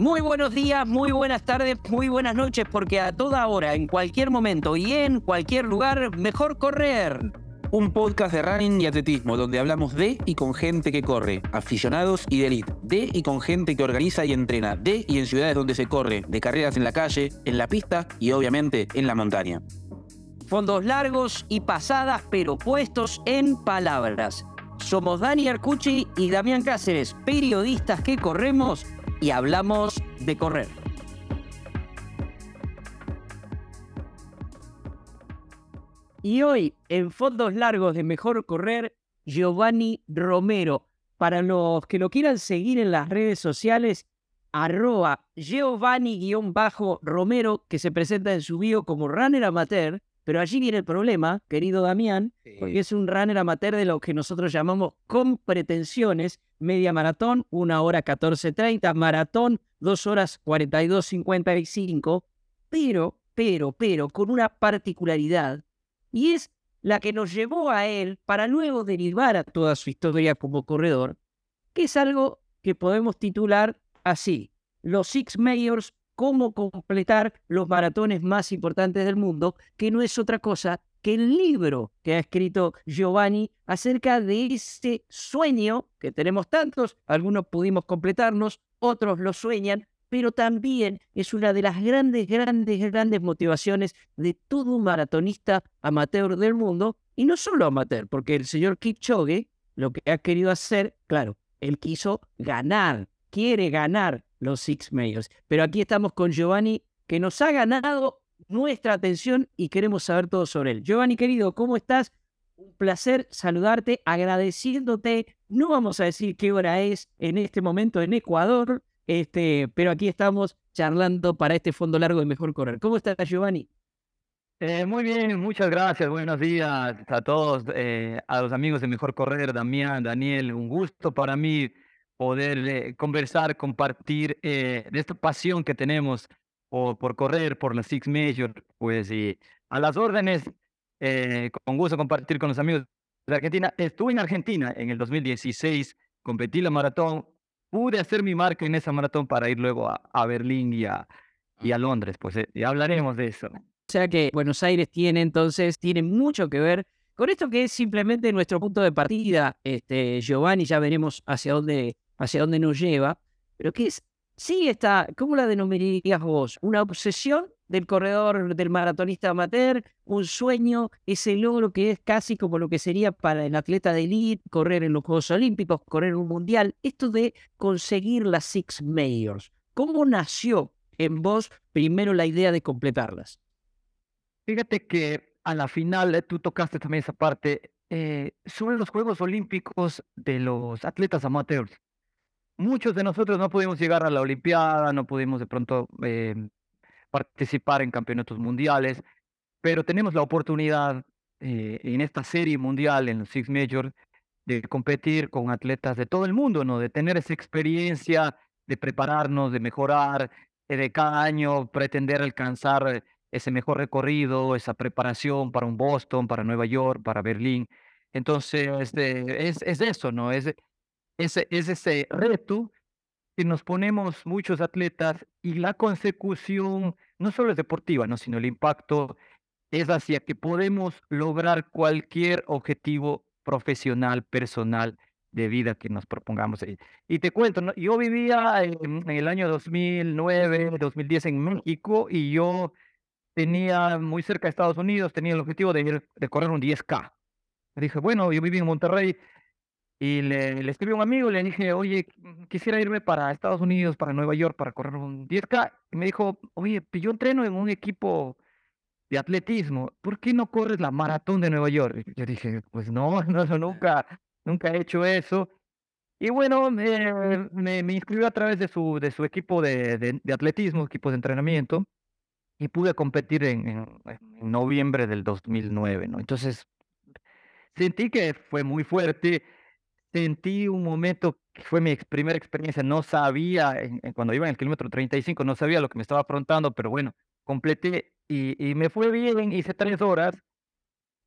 Muy buenos días, muy buenas tardes, muy buenas noches, porque a toda hora, en cualquier momento y en cualquier lugar, mejor correr. Un podcast de running y atletismo donde hablamos de y con gente que corre, aficionados y de elite, de y con gente que organiza y entrena, de y en ciudades donde se corre, de carreras en la calle, en la pista y obviamente en la montaña. Fondos largos y pasadas, pero puestos en palabras. Somos Dani Arcucci y Damián Cáceres, periodistas que corremos y hablamos de correr. Y hoy, en Fondos Largos de Mejor Correr, Giovanni Romero. Para los que lo quieran seguir en las redes sociales, Giovanni-Romero, que se presenta en su bio como runner amateur, pero allí viene el problema, querido Damián, porque es un runner amateur de lo que nosotros llamamos con pretensiones, media maratón, una hora 14.30, maratón, dos horas 42.55, pero, pero, pero, con una particularidad, y es la que nos llevó a él para luego derivar a toda su historia como corredor, que es algo que podemos titular así, los Six Majors cómo completar los maratones más importantes del mundo, que no es otra cosa que el libro que ha escrito Giovanni acerca de ese sueño que tenemos tantos, algunos pudimos completarnos, otros lo sueñan, pero también es una de las grandes, grandes, grandes motivaciones de todo maratonista amateur del mundo, y no solo amateur, porque el señor Kipchoge lo que ha querido hacer, claro, él quiso ganar, quiere ganar los Six Majors. Pero aquí estamos con Giovanni, que nos ha ganado nuestra atención y queremos saber todo sobre él. Giovanni, querido, ¿cómo estás? Un placer saludarte, agradeciéndote. No vamos a decir qué hora es en este momento en Ecuador, este, pero aquí estamos charlando para este fondo largo de Mejor Correr. ¿Cómo estás, Giovanni? Eh, muy bien, muchas gracias. Buenos días a todos, eh, a los amigos de Mejor Correr, Damián, Daniel. Un gusto para mí poder eh, conversar, compartir de esta pasión que tenemos por, por correr, por la Six Major, pues y a las órdenes, con gusto compartir con los amigos de Argentina. Estuve en Argentina en el 2016, competí la maratón, pude hacer mi marca en esa maratón para ir luego a, a Berlín y a, y a Londres, pues ya hablaremos de eso. O sea que Buenos Aires tiene entonces, tiene mucho que ver con esto que es simplemente nuestro punto de partida, este, Giovanni, ya veremos hacia dónde, hacia dónde nos lleva, pero que es, sí está, ¿cómo la denominarías vos? ¿Una obsesión del corredor, del maratonista amateur, un sueño, ese logro que es casi como lo que sería para el atleta de elite, correr en los Juegos Olímpicos, correr un mundial, esto de conseguir las Six Majors. ¿Cómo nació en vos primero la idea de completarlas? Fíjate que a la final eh, tú tocaste también esa parte eh, sobre los Juegos Olímpicos de los atletas amateurs. Muchos de nosotros no pudimos llegar a la Olimpiada, no pudimos de pronto eh, participar en campeonatos mundiales, pero tenemos la oportunidad en esta serie mundial, en los Six Majors, de competir con atletas de todo el mundo, ¿no? De tener esa experiencia, de prepararnos, de mejorar, de cada año pretender alcanzar ese mejor recorrido, esa preparación para un Boston, para Nueva York, para Berlín. Entonces, este, es, es eso, ¿no? Es, es, es ese reto que nos ponemos muchos atletas y la consecución no solo es deportiva, ¿no? sino el impacto es hacia que podemos lograr cualquier objetivo profesional, personal, de vida que nos propongamos. Y te cuento, ¿no? yo vivía en, en el año 2009, 2010 en México y yo tenía muy cerca de Estados Unidos, tenía el objetivo de, ir, de correr un 10K. Le dije, bueno, yo viví en Monterrey y le, le escribí a un amigo y le dije, oye, quisiera irme para Estados Unidos, para Nueva York, para correr un 10K. Y me dijo, oye, yo entreno en un equipo de atletismo, ¿por qué no corres la maratón de Nueva York? yo dije, pues no, no, nunca, nunca he hecho eso. Y bueno, me, me, me inscribió a través de su, de su equipo de, de, de atletismo, equipo de entrenamiento y pude competir en, en, noviembre del 2009, ¿no? Entonces, sentí que fue muy fuerte, sentí un momento que fue mi primera experiencia, no sabía, en, cuando iba en el kilómetro 35, no sabía lo que me estaba afrontando, pero bueno, completé y, y me fue bien, hice tres horas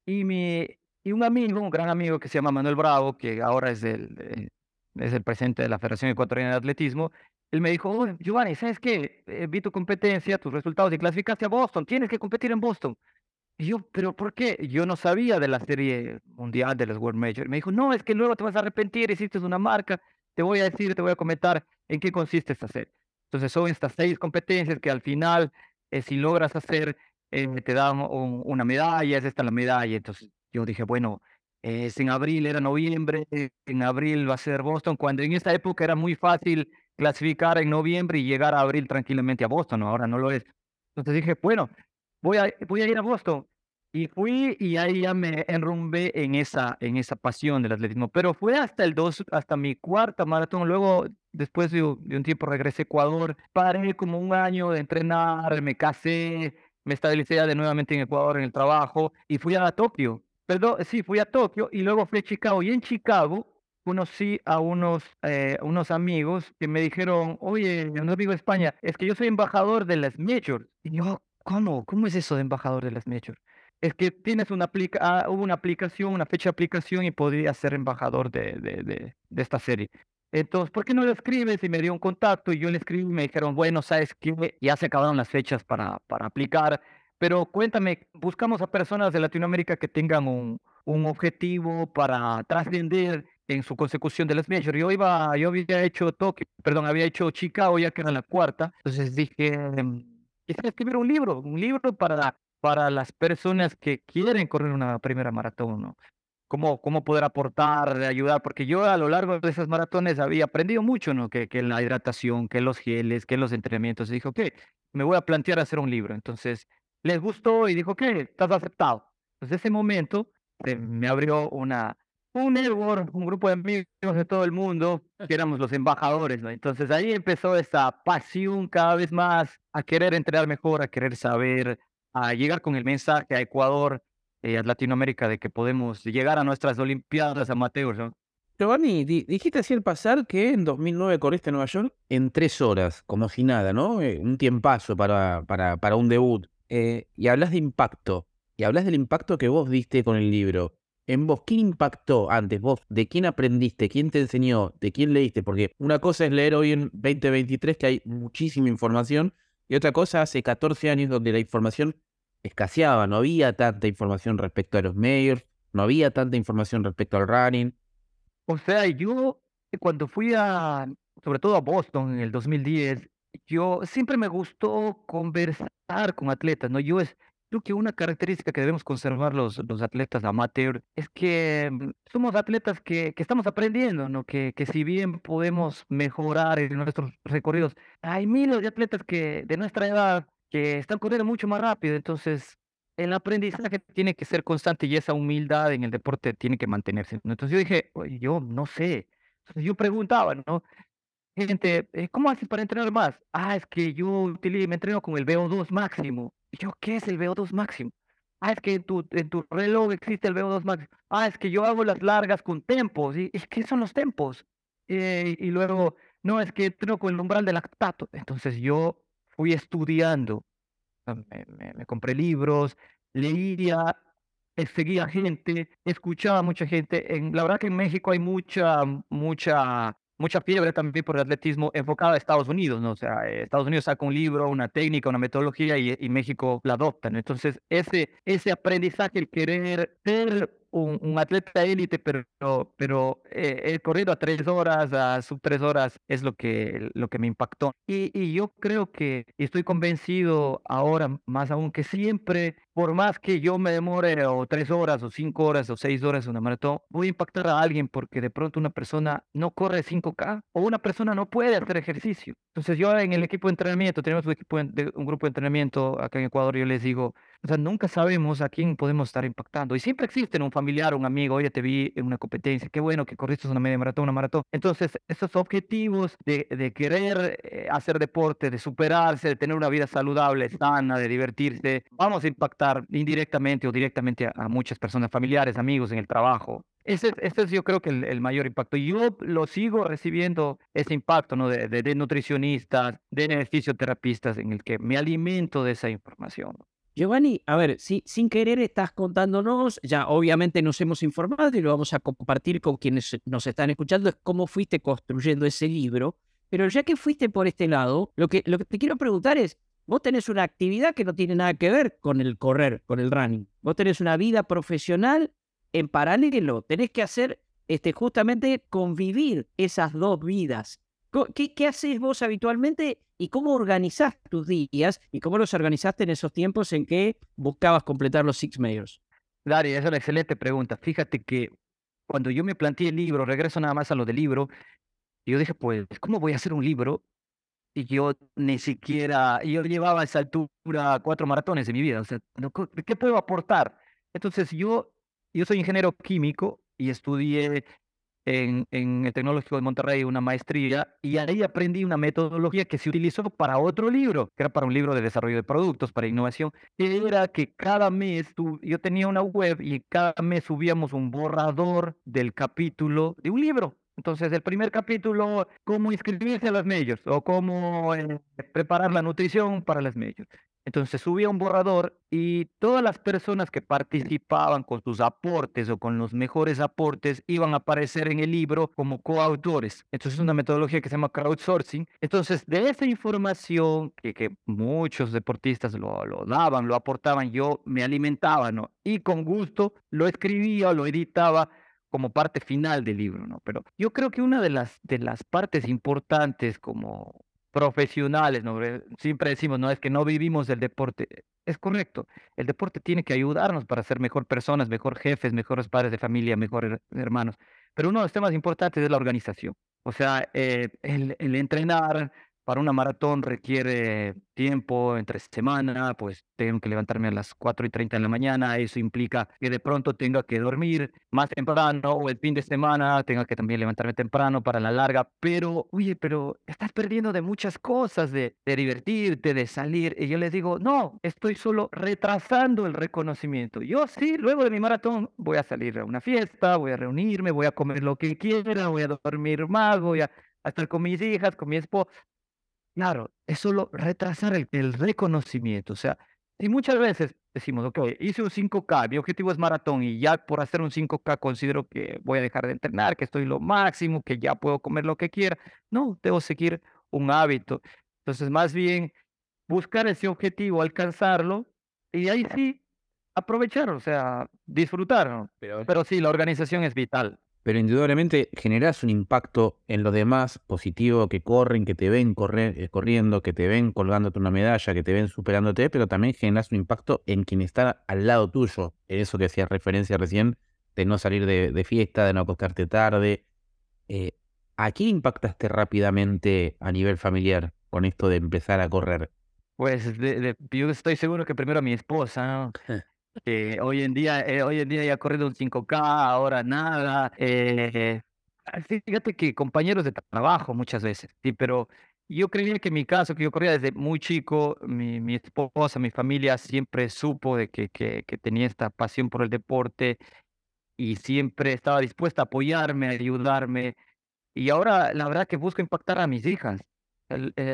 y, mi, y un amigo, un gran amigo que se llama Manuel Bravo, que ahora es el, es el presidente de la Federación Ecuatoriana de Atletismo, él me dijo, "Oye, Giovanni, ¿sabes qué? Eh, vi tu competencia, tus resultados y clasificaste a Boston, tienes que competir en Boston. Yo, ¿pero por qué? Yo no sabía de la serie mundial de los World Major. Me dijo, no, es que luego te vas a arrepentir, hiciste una marca, te voy a decir, te voy a comentar en qué consiste esta serie. Entonces son estas seis competencias que al final, eh, si logras hacer, eh, te dan un- una medalla, es esta la medalla. Entonces yo dije, bueno, es en abril, era noviembre, en abril va a ser Boston, cuando en esa época era muy fácil clasificar en noviembre y llegar a abril tranquilamente a Boston, ahora no lo es. Entonces dije, bueno, voy a, voy a ir a Boston. Y fui y ahí ya me enrumbé en esa, en esa pasión del atletismo. Pero fue hasta el dos, hasta mi cuarta maratón. Luego, después de, de un tiempo, regresé a Ecuador. Paré como un año de entrenar, me casé, me estabilicé ya de nuevamente en Ecuador en el trabajo y fui a Tokio. Perdón, sí, fui a Tokio y luego fui a Chicago. Y en Chicago conocí a unos, eh, unos amigos que me dijeron, oye, un amigo de España, es que yo soy embajador de las Majors. Y yo, ¿cómo? ¿Cómo es eso de embajador de las Majors? Es que tienes una aplica ah, una aplicación, una fecha de aplicación y podría ser embajador de, de, de, de esta serie. Entonces, ¿por qué no lo escribes? Y me dio un contacto y yo le escribí y me dijeron, bueno, ¿sabes qué? Ya se acabaron las fechas para, para aplicar, pero cuéntame, buscamos a personas de Latinoamérica que tengan un, un objetivo para trascender en su consecución de las majors. Yo iba, yo había hecho Tokio, perdón, había hecho Chicago ya que era la cuarta, entonces dije, em, quisiera escribir un libro, un libro para para las personas que quieren correr una primera maratón, ¿no? Cómo, cómo poder aportar, ayudar, porque yo a lo largo de esas maratones había aprendido mucho, ¿no? Que, que la hidratación, que los geles, que los entrenamientos. Y dije, ok, me voy a plantear hacer un libro. Entonces, les gustó y dijo, ok, estás aceptado. Entonces, ese momento se me abrió una, un network, un grupo de amigos de todo el mundo, que éramos los embajadores, ¿no? Entonces, ahí empezó esa pasión cada vez más a querer entrenar mejor, a querer saber, a llegar con el mensaje a Ecuador, eh, a Latinoamérica, de que podemos llegar a nuestras Olimpiadas amateurs, ¿no? Giovanni, di- dijiste así al pasar que en 2009 corriste en Nueva York en tres horas, como si nada, ¿no? Eh, un tiempazo para, para, para un debut. Eh, y hablas de impacto, y hablas del impacto que vos diste con el libro. En vos, ¿quién impactó antes? Vos, ¿de quién aprendiste? ¿Quién te enseñó? ¿De quién leíste? Porque una cosa es leer hoy en 2023 que hay muchísima información, y otra cosa hace 14 años donde la información escaseaba, no había tanta información respecto a los mayors, no había tanta información respecto al running. O sea, yo eh, cuando fui a, sobre todo a Boston en el 2010, yo siempre me gustó conversar con atletas, ¿no? Yo es, creo que una característica que debemos conservar los, los atletas amateur es que mm, somos atletas que, que estamos aprendiendo, ¿no? Que, que si bien podemos mejorar en nuestros recorridos, hay miles de atletas que de nuestra edad que están corriendo mucho más rápido, entonces el aprendizaje tiene que ser constante y esa humildad en el deporte tiene que mantenerse. Entonces yo dije, "Oye, yo no sé. Entonces yo preguntaba, ¿no? Gente, eh, ¿cómo haces para entrenar más? Ah, es que yo me entreno con el VO2 máximo. Y yo, ¿qué es el VO2 máximo? Ah, es que en tu, en tu reloj existe el VO2 máximo. Ah, es que yo hago las largas con tempos. ¿Y, y qué son los tempos? Eh, y luego, no, es que entreno con el umbral de lactato. Entonces yo fui estudiando me, compré libros, leía, eh, seguía gente, escuchaba a mucha gente. En, la verdad que en México hay mucha, mucha, mucha fiebre también por el atletismo enfocada a Estados Unidos, ¿no? O sea, eh, Estados Unidos saca un libro, una técnica, una metodología y, y México la adopta. Entonces, ese, ese aprendizaje, el querer ser un, un atleta élite, pero, pero eh, corrido a tres horas, a sub tres horas, es lo que, lo que me impactó. Y, yo creo que estoy convencido ahora, más aún, que siempre, por más que yo me demore o tres horas o cinco horas o seis horas una maratón, voy a impactar a alguien porque de pronto una persona no corre 5K o una persona no puede hacer ejercicio. Entonces yo en el equipo de entrenamiento, tenemos un, equipo de- un grupo de entrenamiento acá en Ecuador, yo les digo, o sea, nunca sabemos a quién podemos estar impactando. Y siempre existen un familiar, un amigo, oye, te vi en una competencia, qué bueno que corriste una media maratón, una maratón. Entonces, esos objetivos de, de querer eh, hacer deporte, de superarse, de tener una vida saludable, sana, de divertirse, vamos a impactar indirectamente o directamente a, a muchas personas, familiares, amigos en el trabajo. Ese, es- ese es yo creo que el, el mayor impacto. Yo lo sigo recibiendo ese impacto, ¿no? De, de, de nutricionistas, de fisioterapistas, en el que me alimento de esa información. Giovanni, a ver, si, sin querer estás contándonos, ya obviamente nos hemos informado y lo vamos a compartir con quienes nos están escuchando, es cómo fuiste construyendo ese libro, Pero ya que fuiste por este lado, lo que, lo que te quiero preguntar es, vos tenés una actividad que no tiene nada que ver con el correr, con el running. Vos tenés una vida profesional en paralelo. Tenés que hacer este, justamente convivir esas dos vidas. ¿Qué, ¿Qué haces vos habitualmente y cómo organizás tus días y cómo los organizaste en esos tiempos en que buscabas completar los Six Mayors? Dari, esa es una excelente pregunta. Fíjate que cuando yo me planteé el libro, regreso nada más a lo del libro, yo dije, pues, ¿cómo voy a hacer un libro? Y yo ni siquiera, yo llevaba a esa altura cuatro maratones en mi vida, o sea, ¿qué puedo aportar? Entonces yo, yo soy ingeniero químico y estudié en, en, el Tecnológico de Monterrey una maestría y ahí aprendí una metodología que se utilizó para otro libro, que era para un libro de desarrollo de productos, para innovación, que era que cada mes yo tenía una web y cada mes subíamos un borrador del capítulo de un libro. Entonces, el primer capítulo, cómo inscribirse a las majors o cómo eh, preparar la nutrición para las majors. Entonces subía un borrador y todas las personas que participaban con sus aportes o con los mejores aportes iban a aparecer en el libro como coautores. Entonces es una metodología que se llama crowdsourcing. Entonces de esa información que, muchos deportistas lo, daban, lo aportaban, yo me alimentaba, ¿no? Y con gusto lo escribía lo editaba como parte final del libro, ¿no? Pero yo creo que una de las, de las partes importantes como profesionales, ¿no? Siempre decimos, no, es que no vivimos del deporte. Es correcto, el deporte tiene que ayudarnos para ser mejor personas, mejor jefes, mejores padres de familia, mejores hermanos. Pero uno de los temas importantes es la organización. O sea, eh, el, el entrenar, para una maratón requiere tiempo entre semana, pues tengo que levantarme a las 4 y 30 de la mañana, eso implica que de pronto tenga que dormir más temprano o el fin de semana tenga que también levantarme temprano para la larga, pero oye, pero estás perdiendo de muchas cosas, de, de divertirte, de salir, y yo les digo, no, estoy solo retrasando el reconocimiento. Yo sí, luego de mi maratón voy a salir a una fiesta, voy a reunirme, voy a comer lo que quiera, voy a dormir más, voy a estar con mis hijas, con mi esposa Claro, es solo retrasar el, reconocimiento. O sea, y muchas veces decimos, ok, hice un 5K, mi objetivo es maratón y ya por hacer un 5K considero que voy a dejar de entrenar, que estoy lo máximo, que ya puedo comer lo que quiera. No, debo seguir un hábito. Entonces, más bien, buscar ese objetivo, alcanzarlo y ahí sí aprovechar, o sea, disfrutar. Pero, pero sí, la organización es vital pero indudablemente generas un impacto en los demás positivo, que corren, que te ven correr, eh, corriendo, que te ven colgándote una medalla, que te ven superándote, pero también generas un impacto en quien está al lado tuyo, en eso que hacías referencia recién, de no salir de, fiesta, de no acostarte tarde. Eh, ¿A quién impactaste rápidamente a nivel familiar con esto de empezar a correr? Pues yo estoy seguro que primero a mi esposa, ¿no? Eh, hoy en día, eh, hoy en día ya corrido un 5K, ahora nada. Eh, ah, fíjate que compañeros de trabajo muchas veces, sí, pero yo creía que en mi caso, que yo corría desde muy chico, mi, mi esposa, mi familia siempre supo de que, que, que tenía esta pasión por el deporte y siempre estaba dispuesta a apoyarme, a ayudarme. Y ahora la verdad que busco impactar a mis hijas.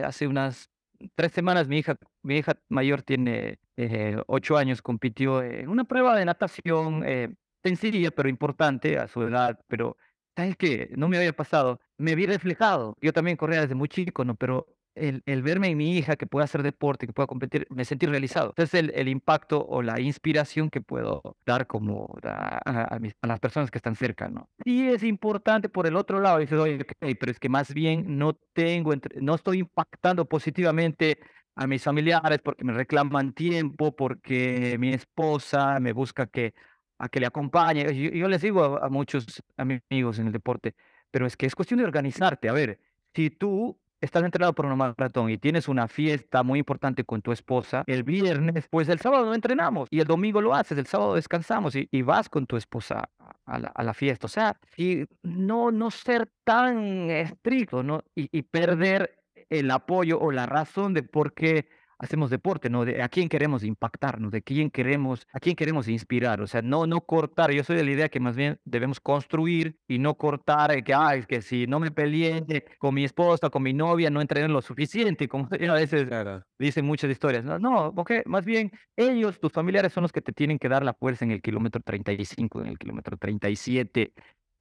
hace unas tres semanas mi hija, mi hija mayor tiene eh, ocho años, compitió en una prueba de natación eh, sencilla pero importante a su edad, pero ¿sabes qué? No me había pasado, me vi reflejado. Yo también corría desde muy chico, ¿no? Pero el, el, verme en mi hija que pueda hacer deporte, que pueda competir, me sentí realizado. Entonces el, el impacto o la inspiración que puedo dar como a, a, mis, a, las personas que están cerca, ¿no? Sí es importante por el otro lado, dices, oye, okay, pero es que más bien no tengo, no estoy impactando positivamente a mis familiares porque me reclaman tiempo, porque mi esposa me busca que, a que le acompañe. Yo, yo les digo a, a muchos amigos en el deporte, pero es que es cuestión de organizarte. A ver, si tú estás entrenado por una maratón y tienes una fiesta muy importante con tu esposa, el viernes, pues el sábado no entrenamos y el domingo lo haces, el sábado descansamos y, y vas con tu esposa a la, a la, fiesta. O sea, y no, no ser tan estricto ¿no? y, y perder el apoyo o la razón de por qué hacemos deporte, ¿no? De a quién queremos impactarnos, de quién queremos, a quién queremos inspirar, o sea, no, no cortar, yo soy de la idea que más bien debemos construir y no cortar, eh, que, ay, que si no me peleé con mi esposa, con mi novia, no entrené lo suficiente, como a veces claro. dicen muchas historias, no, no, porque más bien ellos, tus familiares son los que te tienen que dar la fuerza en el kilómetro 35, en el kilómetro 37,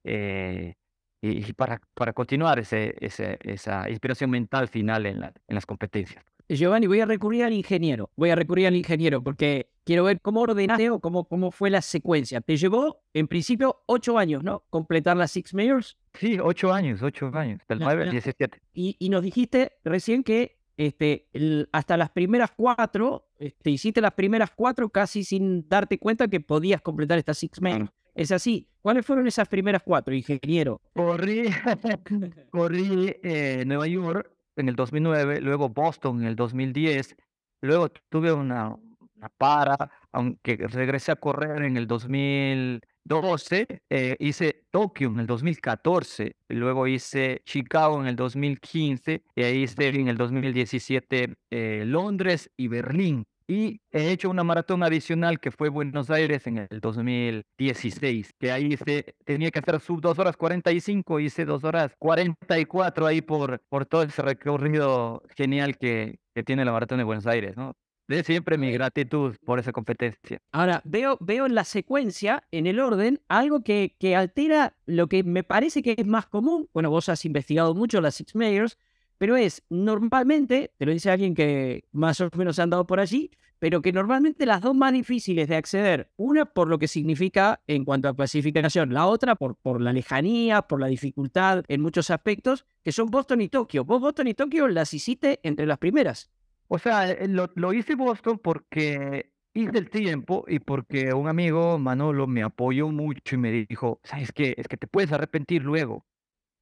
eh, y, para, para continuar ese, ese, esa inspiración mental final en, la, en las competencias. Giovanni, voy a recurrir al ingeniero, voy a recurrir al ingeniero porque quiero ver cómo ordenaste o cómo, cómo fue la secuencia. Te llevó, en principio, ocho años, ¿no? Completar las Six Majors. Sí, ocho años, ocho años, del 9 al 17. Y, y, nos dijiste recién que este, hasta las primeras cuatro, este, hiciste las primeras cuatro casi sin darte cuenta que podías completar estas Six Majors. Es así. ¿Cuáles fueron esas primeras cuatro, ingeniero? Corrí, corrí eh, Nueva York en el 2009, luego Boston en el 2010, luego tuve una, una para, aunque regresé a correr en el 2012, eh, hice Tokio en el 2014, luego hice Chicago en el 2015, y ahí hice en el 2017 eh, Londres y Berlín. Y he hecho una maratón adicional que fue Buenos Aires en el 2016, que ahí se tenía que hacer sub 2 horas 45, hice 2 horas 44 ahí por, por todo ese recorrido genial que, que tiene la maratón de Buenos Aires, ¿no? De siempre mi gratitud por esa competencia. Ahora, veo, veo en la secuencia, en el orden, algo que, que altera lo que me parece que es más común. Bueno, vos has investigado mucho las Six Mayors, pero es normalmente, te lo dice alguien que más o menos ha andado por allí, pero que normalmente las dos más difíciles de acceder, una por lo que significa en cuanto a clasificación, la otra por, por la lejanía, por la dificultad en muchos aspectos, que son Boston y Tokio. Vos Boston y Tokio las hiciste entre las primeras. O sea, eh, lo, lo hice Boston porque hice el tiempo y porque un amigo, Manolo, me apoyó mucho y me dijo, ¿sabes qué? Es que te puedes arrepentir luego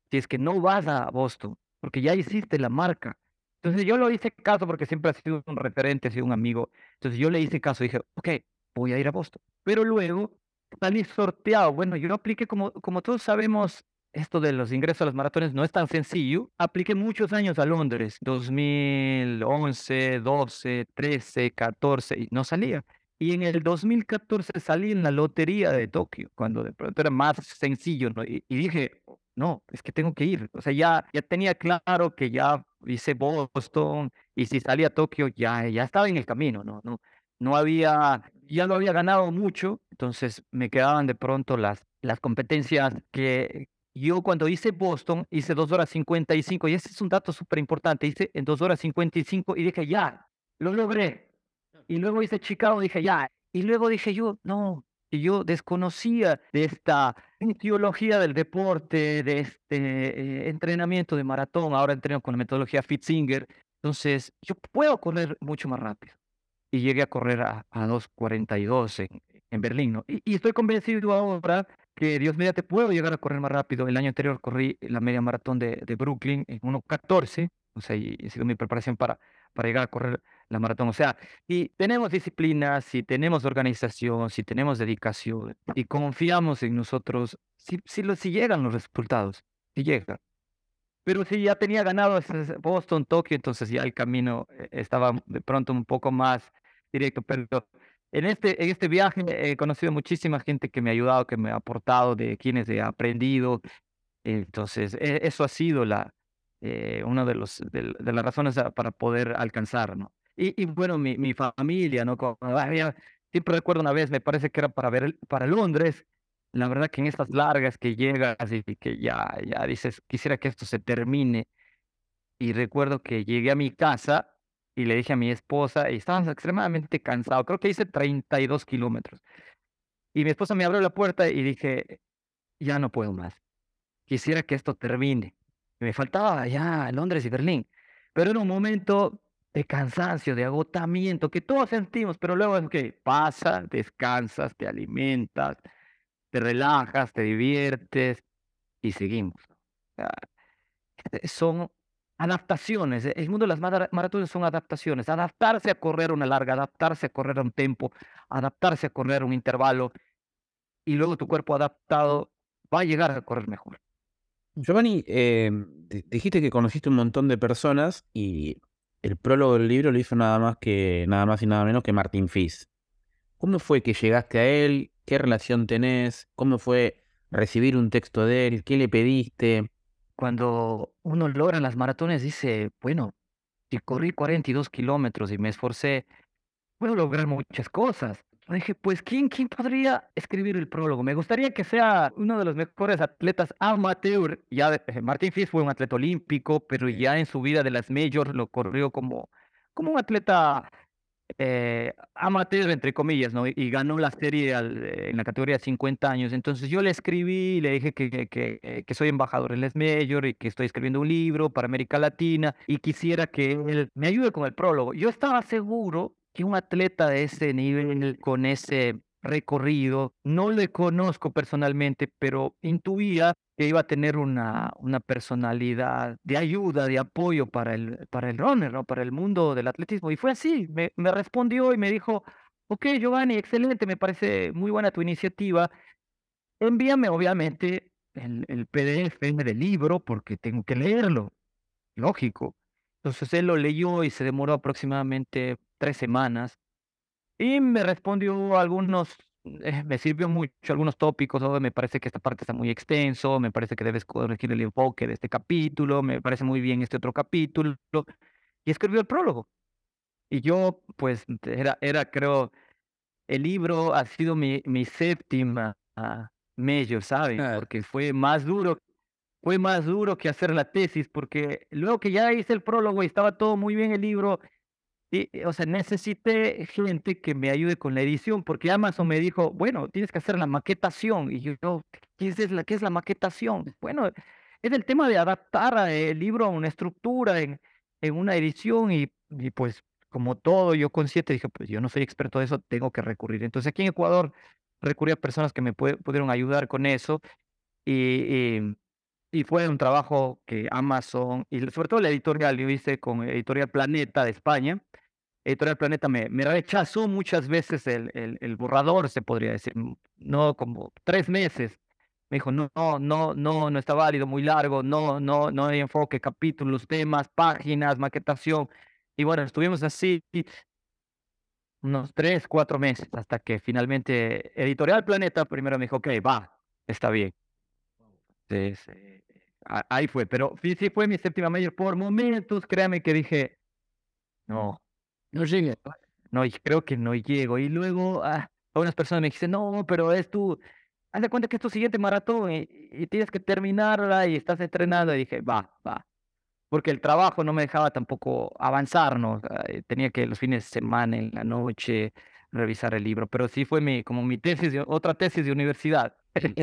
si es que no vas a Boston porque ya hiciste la marca. Entonces yo lo hice caso porque siempre ha sido un referente, ha sido un amigo. Entonces yo le hice caso y dije, ok, voy a ir a Boston. Pero luego salí sorteado. Bueno, yo apliqué como, como todos sabemos, esto de los ingresos a las maratones no es tan sencillo. Apliqué muchos años a Londres, 2011, 12, 13, 14, y no salía. Y en el 2014 salí en la lotería de Tokio, cuando de pronto era más sencillo, ¿no? y dije, no, es que tengo que ir. O sea, ya, ya tenía claro que ya hice Boston y si salía a Tokio ya, ya estaba en el camino, ¿no? No, no había, ya lo había ganado mucho, entonces me quedaban de pronto las, las competencias que yo cuando hice Boston hice 2 horas 55 y ese es un dato súper importante, hice en 2 horas 55 y dije, ya, lo logré. Y luego hice Chicago, dije, ya. Y luego dije yo, no, y yo desconocía de esta teología del deporte, de este eh, entrenamiento de maratón, ahora entreno con la metodología Fitzinger, entonces yo puedo correr mucho más rápido. Y llegué a correr a, a 2.42 en, en Berlín, ¿no? Y, estoy convencido ahora que Dios mediante puedo llegar a correr más rápido. El año anterior corrí la media maratón de, de Brooklyn en 1.14, o sea, y ha sido mi preparación para, para llegar a correr la maratón. O sea, si tenemos disciplina, si tenemos organización, si tenemos dedicación y confiamos en nosotros, si, si, llegan los resultados, si llegan. Pero si ya tenía ganado Boston, Tokio, entonces ya el camino eh, estaba de pronto un poco más directo. Pero en este, en este viaje he conocido muchísima gente que me ha ayudado, que me ha aportado, de quienes he aprendido. Entonces, e, eso ha sido la, eh, una de, los, de, de, las razones para poder alcanzar, ¿no? Y, bueno, mi, mi familia, ¿no? siempre recuerdo una vez, me parece que era para ver para Londres, la verdad que en estas largas que llegas y que ya, ya dices, quisiera que esto se termine. Y recuerdo que llegué a mi casa y le dije a mi esposa, y estábamos extremadamente cansados, creo que hice 32 kilómetros. Y mi esposa me abrió la puerta y dije, ya no puedo más. Quisiera que esto termine. me faltaba ya Londres y Berlín. Pero en un momento de cansancio, de agotamiento, que todos sentimos, pero luego es que pasa, descansas, te alimentas, te relajas, te diviertes y seguimos. Eh, son adaptaciones. Eh, el mundo de las maratones son adaptaciones. Adaptarse a correr una larga, adaptarse a correr un tempo, adaptarse a correr un intervalo y luego tu cuerpo adaptado va a llegar a correr mejor. Giovanni, eh, dijiste que conociste un montón de personas y el prólogo del libro lo hizo nada más que nada más y nada menos que Martín Fis. ¿Cómo fue que llegaste a él? ¿Qué relación tenés? ¿Cómo fue recibir un texto de él? ¿Qué le pediste? Cuando uno logra las maratones dice, bueno, si corrí 42 kilómetros y me esforcé, puedo lograr muchas cosas. Dije, pues, ¿quién, ¿quién podría escribir el prólogo? Me gustaría que sea uno de los mejores atletas amateur. Ya eh, Martín Fis fue un atleta olímpico, pero ya en su vida de las majors lo corrió como, como un atleta eh, amateur, entre comillas, ¿no? Y ganó la serie en la categoría de 50 años. Entonces yo le escribí, le dije que, que, que, que soy embajador en Les Major y que estoy escribiendo un libro para América Latina y quisiera que él me ayude con el prólogo. Yo estaba seguro que un atleta de ese nivel, con ese recorrido, no le conozco personalmente, pero intuía que iba a tener una, una personalidad de ayuda, de apoyo para el, para el runner, ¿no? para el mundo del atletismo. Y fue así, me, respondió y me dijo, ok, Giovanni, excelente, me parece muy buena tu iniciativa. Envíame, obviamente, el, el PDF del libro porque tengo que leerlo, lógico. Entonces él lo leyó y se demoró aproximadamente tres semanas y me respondió algunos, eh, me sirvió mucho algunos tópicos, me parece que esta parte está muy extenso, me parece que debes corregir el enfoque de este capítulo, me parece muy bien este otro capítulo, y escribió el prólogo. Y yo, pues, era, era creo, el libro ha sido mi, mi séptima uh, major, ¿saben? Porque fue más duro, fue más duro que hacer la tesis, porque luego que ya hice el prólogo y estaba todo muy bien el libro, y, o sea, necesité gente que me ayude con la edición, porque Amazon me dijo, bueno, tienes que hacer la maquetación. Y yo, ¿qué es la, qué es la maquetación? Bueno, es el tema de adaptar el libro a una estructura en, en una edición y, y pues como todo, yo consciente dije, pues yo no soy experto de eso, tengo que recurrir. Entonces aquí en Ecuador recurrí a personas que me pudieron ayudar con eso y, y, y, fue un trabajo que Amazon y sobre todo la editorial, yo hice con Editorial Planeta de España, Editorial Planeta me, rechazó muchas veces el, el, borrador, se podría decir, no como tres meses. Me dijo, no, no, no, no, no está válido, muy largo, no, no, no hay enfoque, capítulos, temas, páginas, maquetación. Y bueno, estuvimos así unos tres, cuatro meses, hasta que finalmente Editorial Planeta primero me dijo, ok, va, está bien. Sí. Ahí fue, pero sí, sí fue mi séptima mayor por momentos, créame que dije, no, no llegué. No, creo que no llego. Y luego ah, algunas personas me dicen, no, pero es tu, haz de cuenta que es tu siguiente maratón y, tienes que terminarla y estás entrenando. Y dije, va, va. Porque el trabajo no me dejaba tampoco avanzar, ¿no? tenía que los fines de semana, en la noche, revisar el libro. Pero sí fue mi, como mi tesis, otra tesis de universidad.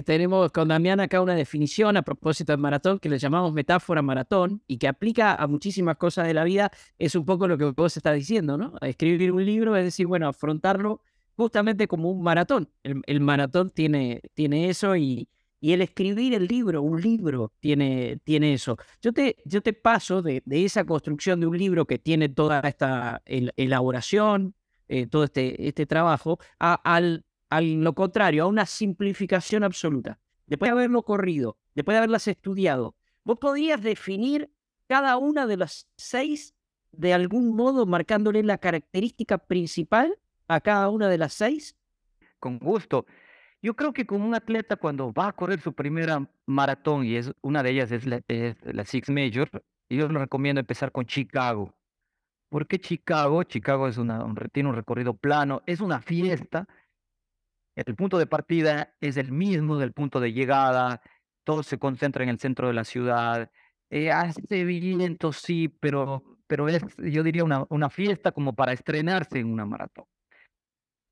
Tenemos con Damián acá una definición a propósito del maratón que le llamamos metáfora maratón y que aplica a muchísimas cosas de la vida. Es un poco lo que vos estás diciendo, ¿no? Escribir un libro es decir, bueno, afrontarlo justamente como un maratón. El, maratón tiene, tiene eso y, y, el escribir el libro, un libro, tiene, tiene eso. Yo te, yo te paso de, esa construcción de un libro que tiene toda esta elaboración, eh, todo este, este trabajo, a, al a lo contrario, a una simplificación absoluta. Después de haberlo corrido, después de haberlas estudiado, vos podrías definir cada una de las seis de algún modo marcándole la característica principal a cada una de las seis? Con gusto. Yo creo que como un atleta cuando va a correr su primera maratón, y es una de ellas es la, Six Major, yo lo recomiendo empezar con Chicago. ¿Por qué Chicago? Chicago es una, un, tiene un recorrido plano, es una fiesta, el punto de partida es el mismo del punto de llegada, todo se concentra en el centro de la ciudad. Eh, hace viento, sí, pero, pero es, yo diría, una, una fiesta como para estrenarse en una maratón.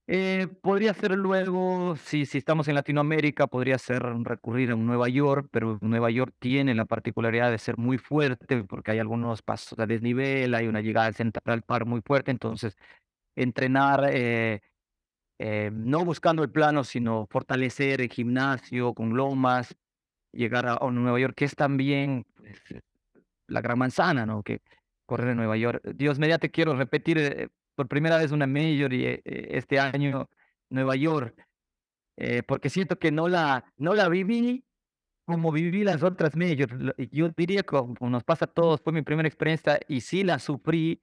Eh, podría ser luego, si, si estamos en Latinoamérica, podría ser recurrir a Nueva York, pero Nueva York tiene la particularidad de ser muy fuerte porque hay algunos pasos a desnivel, hay una llegada al Central Park muy fuerte, entonces entrenar eh, eh, no buscando el plano, sino fortalecer el gimnasio con lomas, llegar a, Nueva York, que es también pues, eh, la gran manzana, ¿no? Que correr en Nueva York. Dios mediante quiero repetir eh, por primera vez una Major y este año Nueva York, porque siento que no la, no la viví como viví las otras Majors. Yo diría que nos pasa a todos, fue mi primera experiencia y sí la sufrí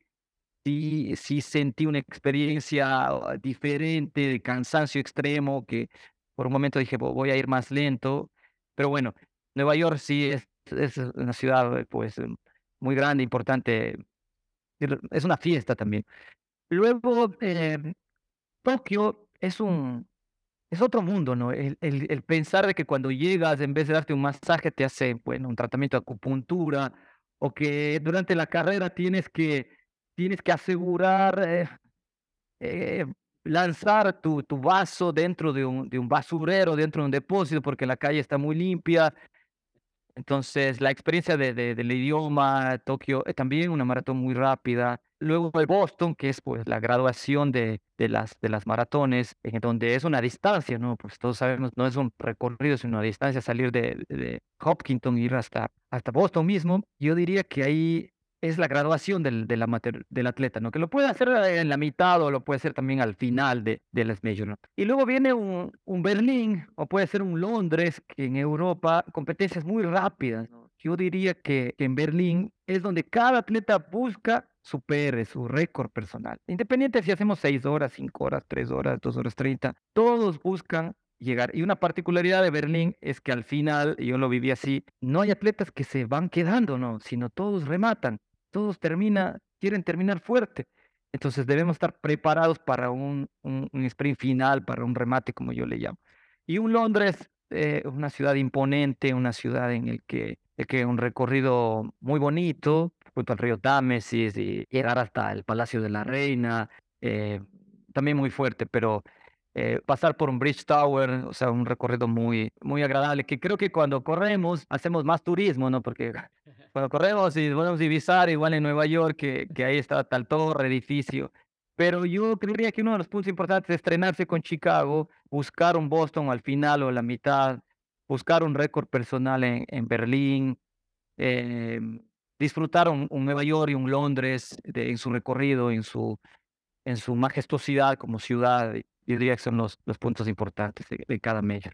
sí, sí sentí una experiencia ah, diferente de cansancio extremo que por un momento dije, voy a ir más lento, pero bueno, Nueva York sí es, es una ciudad pues em, muy grande, importante, es una fiesta también. Luego, eh, Tokio es un, es otro mundo, ¿no? El, el, el, pensar de que cuando llegas, en vez de darte un masaje, te hace, bueno, un tratamiento de acupuntura, o que durante la carrera tienes que, tienes que asegurar, eh, eh, lanzar tu, tu vaso dentro de un, de un basurero, dentro de un depósito, porque la calle está muy limpia. Entonces, la experiencia de, de, del idioma, Tokio, es también una maratón muy rápida. Luego el Boston, que es pues la graduación de, de, las, de las maratones, en donde es una distancia, ¿no? Pues todos sabemos, no es un recorrido, sino una distancia, salir de, de Hopkinton, ir hasta, hasta Boston mismo. Yo diría que ahí es la graduación del, del, amateur, del atleta, ¿no? Que lo puede hacer en la mitad o lo puede hacer también al final de, de las majors, ¿no? Y luego viene un, un Berlín o puede ser un Londres, que en Europa, competencias muy rápidas, ¿no? Yo diría que, que en Berlín es donde cada atleta busca supere su récord personal. Independiente si hacemos seis horas, cinco horas, tres horas, dos horas treinta, todos buscan llegar. Y una particularidad de Berlín es que al final, yo lo viví así, no hay atletas que se van quedando, no, sino todos rematan todos termina, quieren terminar fuerte. Entonces debemos estar preparados para un, sprint final, para un remate, como yo le llamo. Y un Londres, eh, una ciudad imponente, una ciudad en el que, el que un recorrido muy bonito, junto al río Támesis y llegar hasta el Palacio de la Reina, eh, también muy fuerte, pero eh, pasar por un Bridge Tower, o sea, un recorrido muy, muy agradable, que creo que cuando corremos hacemos más turismo, ¿no? Porque cuando corremos y podemos divisar igual en Nueva York, que, que ahí está tal torre, edificio. Pero yo creería que uno de los puntos importantes es estrenarse con Chicago, buscar un Boston al final o la mitad, buscar un récord personal en, en Berlín, eh, disfrutar un, un, Nueva York y un Londres de, en su recorrido, en su, en su majestuosidad como ciudad. Yo diría que son los, los puntos importantes de, de cada major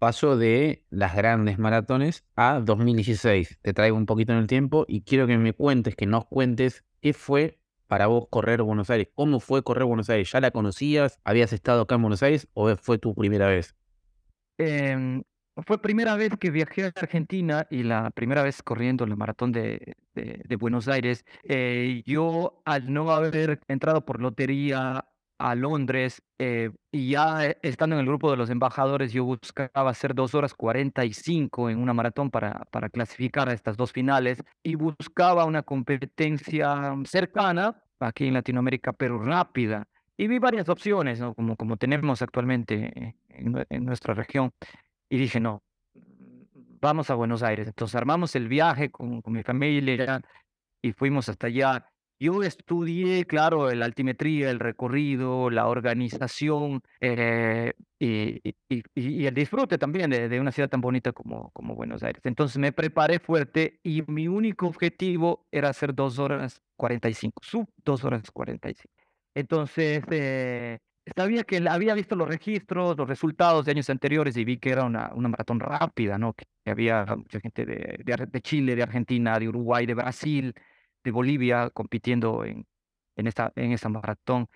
paso de las grandes maratones a 2016. Te traigo un poquito en el tiempo y quiero que me cuentes, que nos cuentes qué fue para vos correr Buenos Aires. ¿Cómo fue correr Buenos Aires? ¿Ya la conocías? ¿Habías estado acá en Buenos Aires o fue tu primera vez? Eh, fue primera vez que viajé a Argentina y la primera vez corriendo la maratón de Buenos Aires. Eh, yo, al no haber entrado por lotería a Londres eh, y ya eh, estando en el grupo de los embajadores yo buscaba hacer dos horas 45 en una maratón para, para clasificar a estas dos finales y buscaba una competencia cercana aquí en Latinoamérica pero rápida y vi varias opciones ¿no? como, como tenemos actualmente en, en nuestra región y dije no vamos a Buenos Aires entonces armamos el viaje con, con mi familia y fuimos hasta allá yo estudié, claro, la altimetría, el recorrido, la organización eh, y, y, y, el disfrute también de, de, una ciudad tan bonita como, como Buenos Aires. Entonces me preparé fuerte y mi único objetivo era hacer dos horas 45, sub dos horas 45. Entonces, eh, sabía que había visto los registros, los resultados de años anteriores y vi que era una, una maratón rápida, ¿no? Que había mucha gente de, de, de Chile, de Argentina, de Uruguay, de Brasil de Bolivia compitiendo en, en, esta, en esta maratón.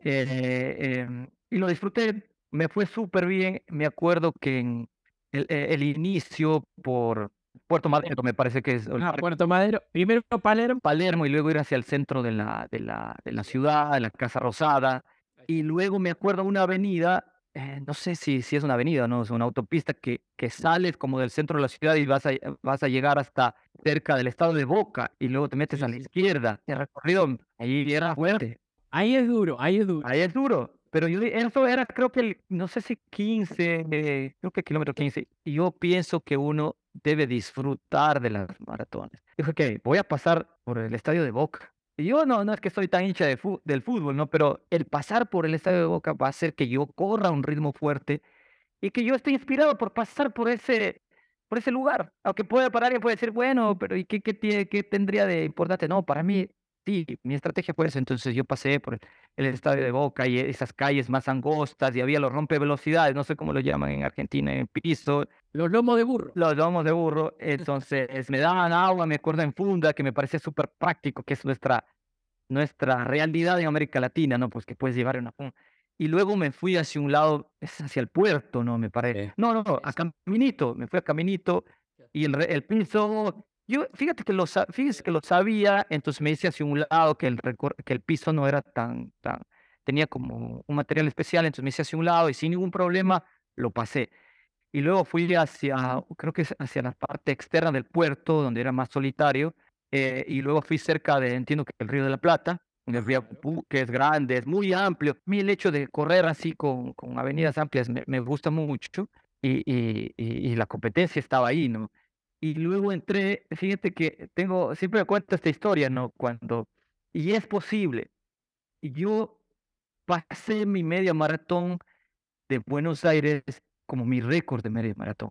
Eh, eh, y lo disfruté, me fue súper bien. Me acuerdo que en el, eh, el, inicio por Puerto Madero, me parece que es. Ah, Puerto Madero, primero Palermo. Palermo y luego ir hacia el centro de la, de la, de la ciudad, de la Casa Rosada. Y luego me acuerdo una avenida eh, no sé si, si es una avenida, ¿no? Es una autopista que, que sales como del centro de la ciudad y vas a, vas a llegar hasta cerca del estado de Boca y luego te metes a la izquierda. El recorrido ahí era fuerte. Ahí es duro, ahí es duro. Ahí es duro. Pero yo, eso era, creo que, el, no sé si 15, eh, creo que kilómetro 15. Y yo pienso que uno debe disfrutar de las maratones. Dije, ok, voy a pasar por el estadio de Boca yo no, no es que soy tan hincha de del fútbol, ¿no? Pero el pasar por el estadio de Boca va a hacer que yo corra a un ritmo fuerte y que yo esté inspirado por pasar por ese, por ese lugar. Aunque puede parar y puede decir, bueno, pero ¿y qué, qué, qué tendría de importante? No, para mí, sí, mi estrategia fue eso. Entonces yo pasé por el, estadio de Boca y esas calles más angostas y había los rompevelocidades, no sé cómo lo llaman en Argentina, en piso. Los lomos de burro. Los lomos de burro. Entonces me daban agua, me acuerdo en funda, que me parecía súper práctico, que es nuestra, nuestra realidad en América Latina, ¿no? Pues que puedes llevar una funda. Y luego me fui hacia un lado, es hacia el puerto, ¿no? Me parece. No, no, no, a Caminito, me fui a Caminito y el, el piso yo, fíjate que lo, fíjese que lo sabía, entonces me hice hacia un lado que el, que el piso no era tan, tan, tenía como un material especial, entonces me hice hacia un lado y sin ningún problema lo pasé. Y luego fui hacia, creo que hacia la parte externa del puerto, donde era más solitario, eh, y luego fui cerca de, entiendo que el Río de la Plata, el río que es grande, es muy amplio. A mí el hecho de correr así con, con avenidas amplias me, me gusta mucho y, y, y, la competencia estaba ahí, ¿no? Y luego entré, fíjate que tengo, siempre me cuento esta historia, ¿no? Cuando, y es posible, yo pasé mi media maratón de Buenos Aires como mi récord de media maratón.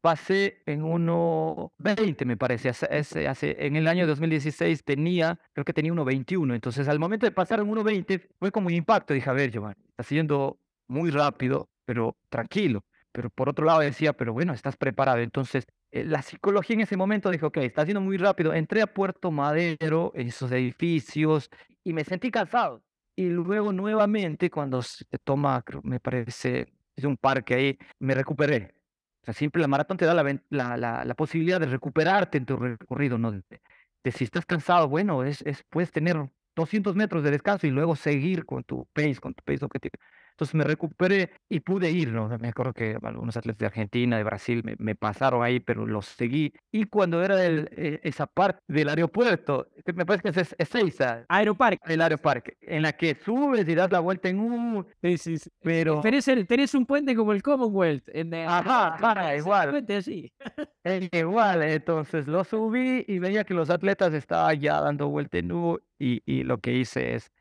Pasé en 1.20, me parece. Hace, hace, en el año 2016 tenía, creo que tenía 1.21. Entonces, al momento de pasar en 1.20, fue como un impacto. Dije, a ver, Giovanni, está siendo muy rápido, pero tranquilo. Pero por otro lado decía, pero bueno, estás preparado. Entonces, eh, la psicología en ese momento dijo, ok, está siendo muy rápido. Entré a Puerto Madero, en esos edificios, y me sentí cansado. Y luego nuevamente, cuando se toma, me parece, es un parque ahí, me recuperé. O sea, siempre la maratón te da la, la, la, posibilidad de recuperarte en tu recorrido, ¿no? De, si estás cansado, bueno, es, es, puedes tener 200 metros de descanso y luego seguir con tu pace, con tu pace objetivo. Entonces me recuperé y pude ir, ¿no? Me acuerdo que algunos atletas de Argentina, de Brasil, me, pasaron ahí, pero los seguí. Y cuando era el, eh, esa parte del aeropuerto, que me parece que es, esa. Aeroparque. El aeroparque, en la que subes y das la vuelta en un... Sí, sí, sí. Pero... Tenés, un puente como el Commonwealth. En Ajá, para, igual. Puente así. igual, entonces lo subí y veía que los atletas estaban ya dando vuelta en U y, y lo que hice es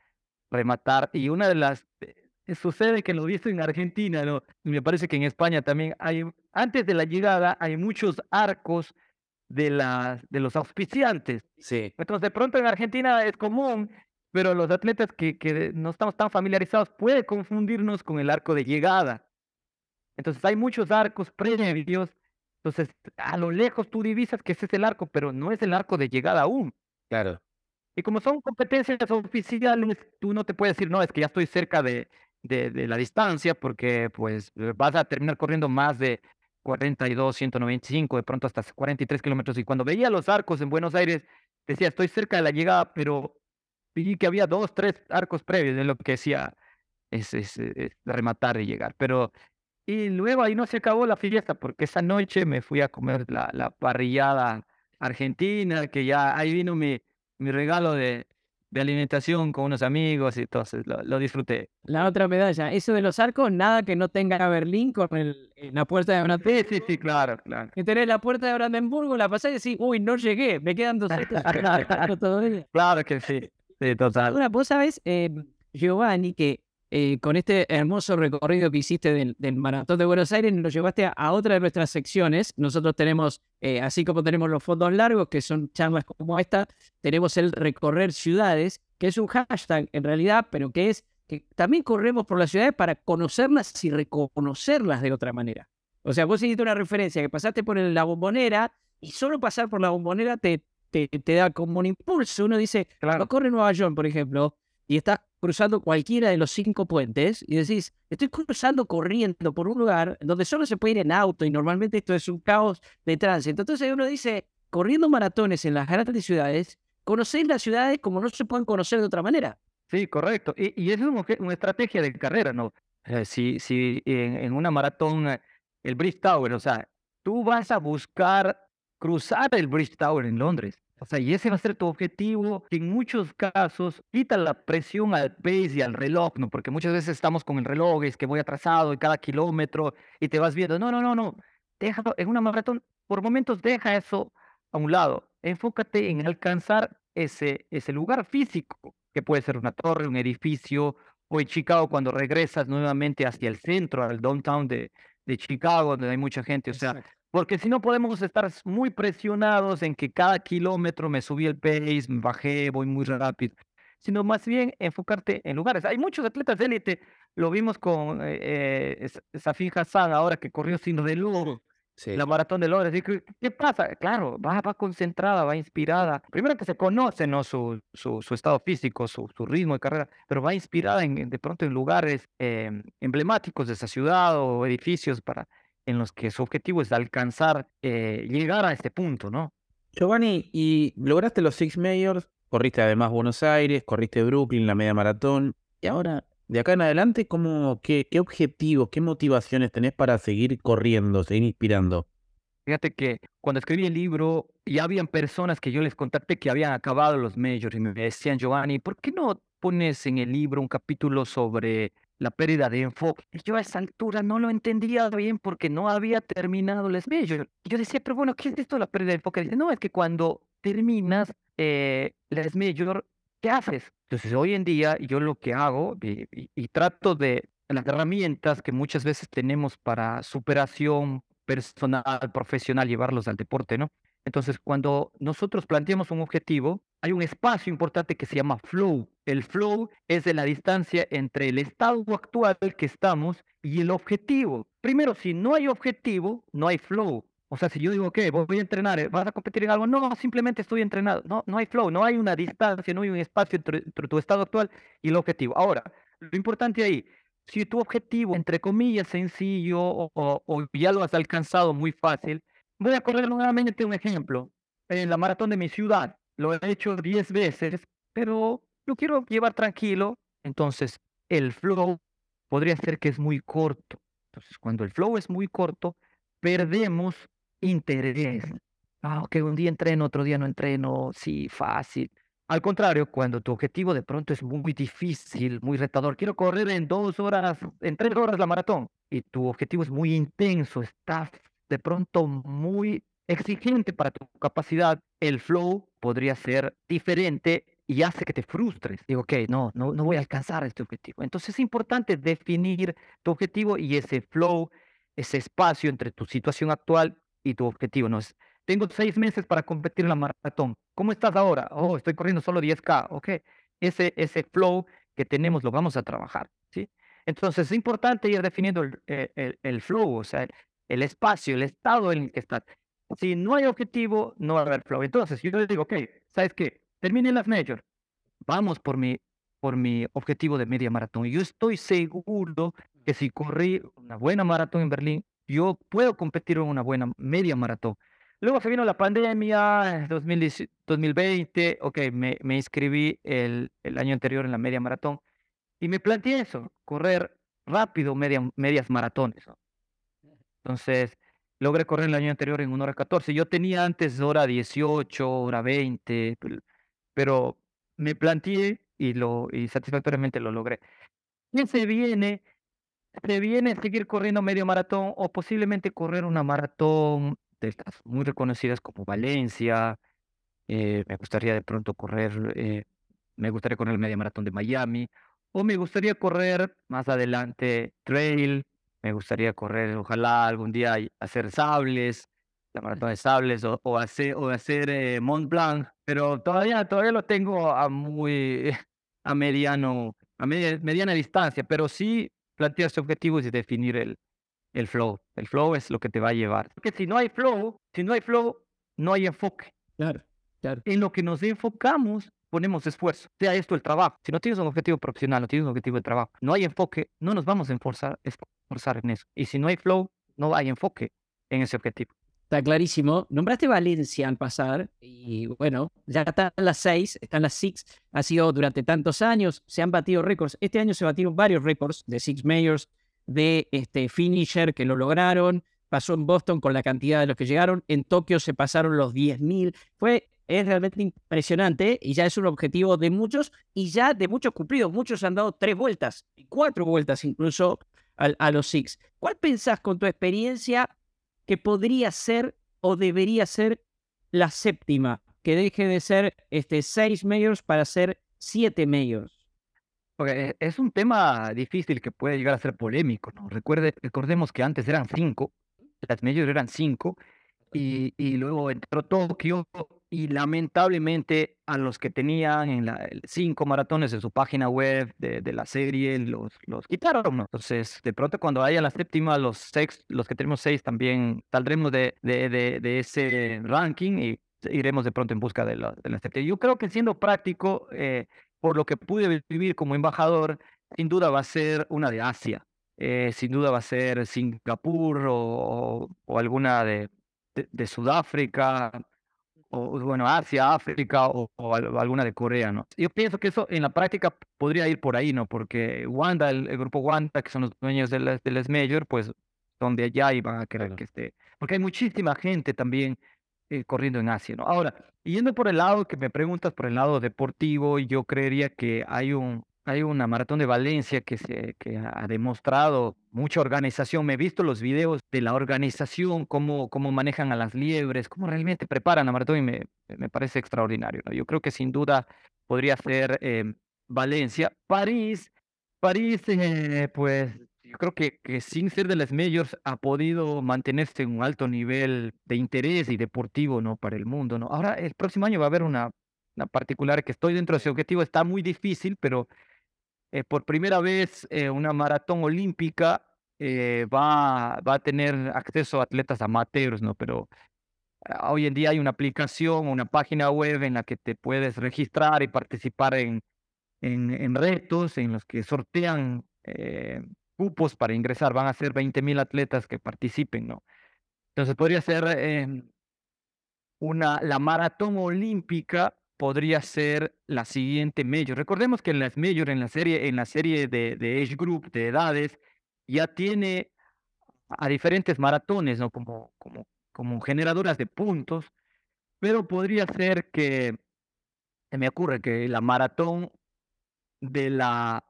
rematar. Y una de las sucede que lo viste en Argentina, ¿no? me parece que en España también hay, antes de la llegada, hay muchos arcos de, las, de los auspiciantes. Sí. Entonces, de pronto en Argentina es común, pero los atletas que, que no estamos tan familiarizados puede confundirnos con el arco de llegada. Entonces, hay muchos arcos previos. Entonces, a lo lejos tú divisas que ese es el arco, pero no es el arco de llegada aún. Claro. Y como son competencias oficiales, tú no te puedes decir, no, es que ya estoy cerca de, de, la distancia, porque pues eh, vas a terminar corriendo más de 42, 195, de pronto hasta 43 kilómetros. Y cuando veía los arcos en Buenos Aires, decía, estoy cerca de la llegada, pero vi que había dos, tres arcos previos de lo que decía es, es, rematar y llegar. Pero, y luego ahí no se acabó la fiesta, porque esa noche me fui a comer la, la parrillada argentina, que ya ahí vino mi, mi regalo de, de alimentación con unos amigos y entonces lo, lo, disfruté. La otra medalla, eso de los arcos, nada que no tenga a Berlín con el, la puerta de Brandenburgo. Sí, sí, sí, claro, claro. Que tenés la puerta de Brandenburgo, la pasás y decís, uy, no llegué, me quedan dos Claro que sí, sí, total. Ahora, vos sabés, eh, Giovanni, que eh, con este hermoso recorrido que hiciste del, Maratón de Buenos Aires, nos llevaste a, otra de nuestras secciones. Nosotros tenemos, eh, así como tenemos los fondos largos, que son charlas como esta, tenemos el recorrer ciudades, que es un hashtag en realidad, pero que es que también corremos por las ciudades para conocerlas y reconocerlas de otra manera. O sea, vos hiciste una referencia que pasaste por la bombonera y solo pasar por la bombonera te, te, da como un impulso. Uno dice, claro. corre Nueva York, por ejemplo, y está cruzando cualquiera de los cinco puentes y decís, estoy cruzando corriendo por un lugar donde solo se puede ir en auto y normalmente esto es un caos de tránsito. Entonces uno dice, corriendo maratones en las grandes ciudades, conocéis las ciudades como no se pueden conocer de otra manera. Sí, correcto. Y, y es una, estrategia de carrera, ¿no? Si si en, una maratón, el Bridge Tower, o sea, tú vas a buscar cruzar el Bridge Tower en Londres o sea, y ese va a ser tu objetivo, que en muchos casos quita la presión al pace y al reloj, ¿no? Porque muchas veces estamos con el reloj, es que voy atrasado y cada kilómetro y te vas viendo. No, no, no, no. Déjalo en una maratón, por momentos deja eso a un lado. Enfócate en alcanzar ese, ese lugar físico, que puede ser una torre, un edificio, o en Chicago cuando regresas nuevamente hacia el centro, al downtown de, de Chicago, donde hay mucha gente. O sea, porque si no podemos estar muy presionados en que cada kilómetro me subí el pace, me bajé, voy muy rápido, sino más bien enfocarte en lugares. Hay muchos atletas de élite, lo vimos con eh, eh Safin Hassan ahora que corrió sin reloj. La maratón de Londres. ¿Qué pasa? Claro, va, va concentrada, va inspirada. Primero que se conoce ¿no? su, su, su estado físico, su, su, ritmo de carrera, pero va inspirada en, de pronto en lugares em, emblemáticos de esa ciudad o edificios para en los que su objetivo es alcanzar, eh, llegar a este punto, ¿no? Giovanni, y lograste los Six Majors, corriste además Buenos Aires, corriste Brooklyn, la media maratón, y ahora de acá en adelante, ¿cómo, qué, qué objetivos, qué motivaciones tenés para seguir corriendo, seguir inspirando? Fíjate que cuando escribí el libro, ya habían personas que yo les contacté que habían acabado los majors y me decían, Giovanni, ¿por qué no pones en el libro un capítulo sobre la pérdida de enfoque? Y yo a esa altura no lo entendía bien porque no había terminado los majors. Y yo decía, pero bueno, ¿qué es esto de la pérdida de enfoque? Dice, no, es que cuando terminas eh, las majors, ¿qué haces? Entonces, hoy en día yo lo que hago y trato de las herramientas que muchas veces tenemos para superación, personal, profesional, llevarlos al deporte, ¿no? Entonces, cuando nosotros planteamos un objetivo, hay un espacio importante que se llama flow. El flow es de la distancia entre el estado actual que estamos y el objetivo. Primero, si no hay objetivo, no hay flow. O sea, si yo digo, ok, voy a entrenar, ¿eh? ¿vas a competir en algo? No, simplemente estoy entrenado. No, no hay flow, no hay una distancia, no hay un espacio entre, tu estado actual y el objetivo. Ahora, lo importante ahí si tu objetivo, entre comillas, sencillo o, ya lo has alcanzado muy fácil, voy a correr nuevamente un ejemplo. En la maratón de mi ciudad, lo he hecho 10 veces, pero lo quiero llevar tranquilo. Entonces, el flow podría ser que es muy corto. Entonces, cuando el flow es muy corto, perdemos interés. Ah, ok, un día entreno, otro día no entreno, sí, fácil. Al contrario, cuando tu objetivo de pronto es muy difícil, muy retador, quiero correr en dos horas, en tres horas la maratón, y tu objetivo es muy intenso, estás de pronto muy exigente para tu capacidad, el flow podría ser diferente y hace que te frustres. Digo, ok, no, no, no voy a alcanzar este objetivo. Entonces es importante definir tu objetivo y ese flow, ese espacio entre tu situación actual y tu objetivo. No es, tengo seis meses para competir en la maratón. ¿Cómo estás ahora? Oh, estoy corriendo solo 10K. Ok. Ese, ese flow que tenemos lo vamos a trabajar. ¿sí? Entonces es importante ir definiendo el, eh, el, flow, o sea, el, espacio, el estado en el que estás. Si no hay objetivo, no va a haber flow. Entonces yo digo, ok, ¿sabes qué? Termine las majors. Vamos por mi, por mi objetivo de media maratón. Yo estoy seguro que si corrí una buena maratón en Berlín, yo puedo competir en una buena media maratón. Luego se vino la pandemia, 2020, ok, me, me inscribí el, el, año anterior en la media maratón y me planteé eso, correr rápido media, medias maratones. Entonces, logré correr el año anterior en una hora 14. Yo tenía antes hora 18, hora 20, pero me planteé y, lo, y satisfactoriamente lo logré. ¿Qué se viene? Se viene seguir corriendo medio maratón o posiblemente correr una maratón de estas muy reconocidas como Valencia, eh, me gustaría de pronto correr, eh, me gustaría correr el media maratón de Miami, o me gustaría correr más adelante trail, me gustaría correr, ojalá algún día hacer sables, la maratón de sables, o, hacer, o hacer eh, Mont Blanc, pero todavía, todavía lo tengo a muy, a mediano, a mediana distancia, pero sí plantearse objetivos y definir el, el flow. El flow es lo que te va a llevar. Porque si no hay flow, si no hay flow, no hay enfoque. Claro, claro. En lo que nos enfocamos, ponemos esfuerzo. Sea esto el trabajo. Si no tienes un objetivo profesional, no tienes un objetivo de trabajo, no hay enfoque, no nos vamos a esforzar, en eso. Y si no hay flow, no hay enfoque en ese objetivo. Está clarísimo. Nombraste Valencia al pasar y bueno, ya están las seis, están las six. Ha sido durante tantos años, se han batido récords. Este año se batieron varios récords de Six Mayors, de este finisher que lo lograron. Pasó en Boston con la cantidad de los que llegaron. En Tokio se pasaron los 10.000. Fue, es realmente impresionante y ya es un objetivo de muchos y ya de muchos cumplidos. Muchos han dado tres vueltas, cuatro vueltas incluso a, los Six. ¿Cuál pensás con tu experiencia que podría ser o debería ser la séptima? Que deje de ser este, seis majors para ser siete majors. Porque es un tema difícil que puede llegar a ser polémico, ¿no? Recuerde, recordemos que antes eran cinco, las mayores eran cinco, y, y luego entró Tokio, y lamentablemente a los que tenían en la, cinco maratones en su página web de, de, la serie los, los quitaron. ¿no? Entonces, de pronto cuando haya la séptima, los seis, los que tenemos seis también saldremos de, de, de, ese ranking y iremos de pronto en busca de la, de la séptima. Yo creo que siendo práctico, eh, por lo que pude vivir como embajador, sin duda va a ser una de Asia. Eh, sin duda va a ser Singapur o, o alguna de, de, Sudáfrica o, bueno, Asia, África o, alguna de Corea, ¿no? Yo pienso que eso en la práctica podría ir por ahí, ¿no? Porque Wanda, el, grupo Wanda, que son los dueños del, del Major, pues son de allá y van a querer que esté. Porque hay muchísima gente también eh, corriendo en Asia, ¿no? Ahora, yendo por el lado que me preguntas, por el lado deportivo, yo creería que hay un, hay una maratón de Valencia que, se, que ha demostrado mucha organización. Me he visto los videos de la organización, cómo, cómo manejan a las liebres, cómo realmente preparan la maratón y me, me parece extraordinario. ¿no? Yo creo que sin duda podría ser em, Valencia. París, París, eh, pues yo creo que, que sin ser de las majors ha podido mantenerse en un alto nivel de interés y deportivo ¿no? para el mundo. ¿no? Ahora, el próximo año va a haber una, una particular que estoy dentro de ese objetivo. Está muy difícil, pero eh, por primera vez eh, una maratón olímpica eh, va, va a tener acceso a atletas amateurs, ¿no? Pero ah, hoy en día hay una aplicación, una página web en la que te puedes registrar y participar en, en, retos en los que sortean cupos para ingresar. Van a ser 20 mil atletas que participen, ¿no? Entonces podría ser em, una, la maratón olímpica podría ser la siguiente Major. Recordemos que en las Major, en la serie, en la serie de, de Age Group, de edades, ya tiene a diferentes maratones, ¿no? Como, como, como generadoras de puntos, pero podría ser que, se me ocurre que la maratón de la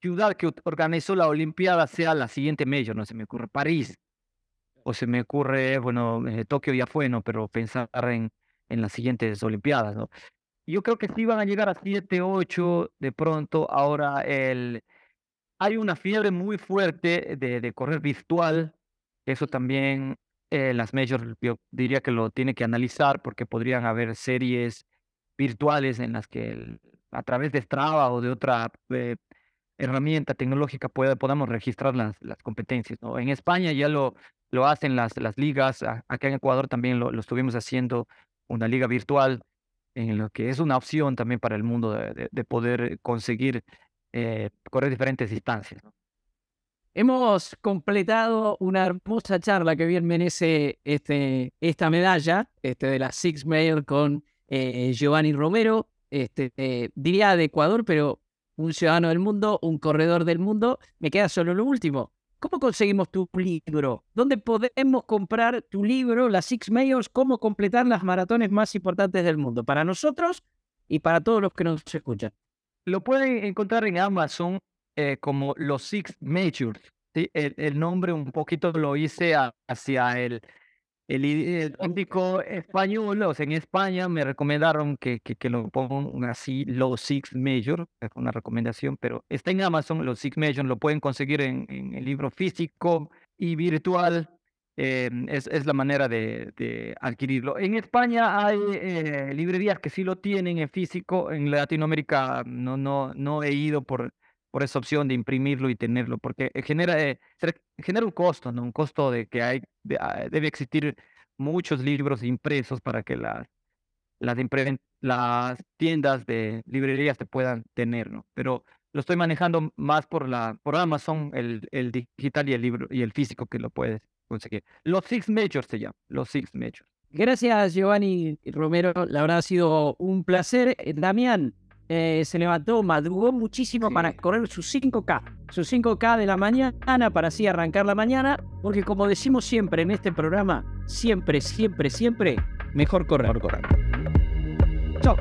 ciudad que organizó la Olimpiada sea la siguiente Major, no se me ocurre París, o se me ocurre, bueno, eh, Tokio ya fue, ¿no? Pero pensar en, en las siguientes Olimpiadas, ¿no? Yo creo que sí van a llegar a 7, 8 de pronto. Ahora el, hay una fiebre muy fuerte de, correr virtual. Eso también eh, las majors yo diría que lo tiene que analizar porque podrían haber series virtuales en las que a través de Strava o de otra eh, herramienta tecnológica pueda, podamos registrar las, las competencias. ¿no? En España ya lo, lo hacen las, las ligas, acá en Ecuador también lo, lo estuvimos haciendo, una liga virtual en lo que es una opción también para el mundo de, poder conseguir eh, correr diferentes distancias. Hemos completado una hermosa charla que bien merece este, esta medalla este, de la Six Mail con eh, Giovanni Romero, este, eh, diría de Ecuador, pero un ciudadano del mundo, un corredor del mundo. Me queda solo lo último. ¿Cómo conseguimos tu libro? ¿Dónde podemos comprar tu libro, las Six Majors, cómo completar las maratones más importantes del mundo? Para nosotros y para todos los que nos escuchan. Lo pueden encontrar en Amazon eh, como los Six Majors. El, nombre un poquito lo hice hacia el, el, el español, o sea, en España me recomendaron que, que, que lo pongan así, los Six Major, es una recomendación, pero está en Amazon, los Six Major, lo pueden conseguir en, en el libro físico y virtual, eh, es, es, la manera de, de, adquirirlo. En España hay eh, librerías que sí lo tienen en físico, en Latinoamérica no, no, no he ido por por esa opción de imprimirlo y tenerlo, porque genera, eh, genera un costo, ¿no? Un costo de que hay, ah, debe existir muchos libros impresos para que las, las, las tiendas de librerías te puedan tener, ¿no? Pero lo estoy manejando más por, la, por Amazon, el, el digital y el libro y el físico que lo puedes conseguir. Los Six Majors se llaman, los Six Majors. Gracias, Giovanni Romero. La verdad ha sido un placer. Eh, Damián, eh, se levantó, madrugó muchísimo para correr sus 5K, sus 5K de la mañana para así arrancar la mañana, porque como decimos siempre en este programa, siempre, siempre, siempre, mejor correr. Mejor correr. Chao.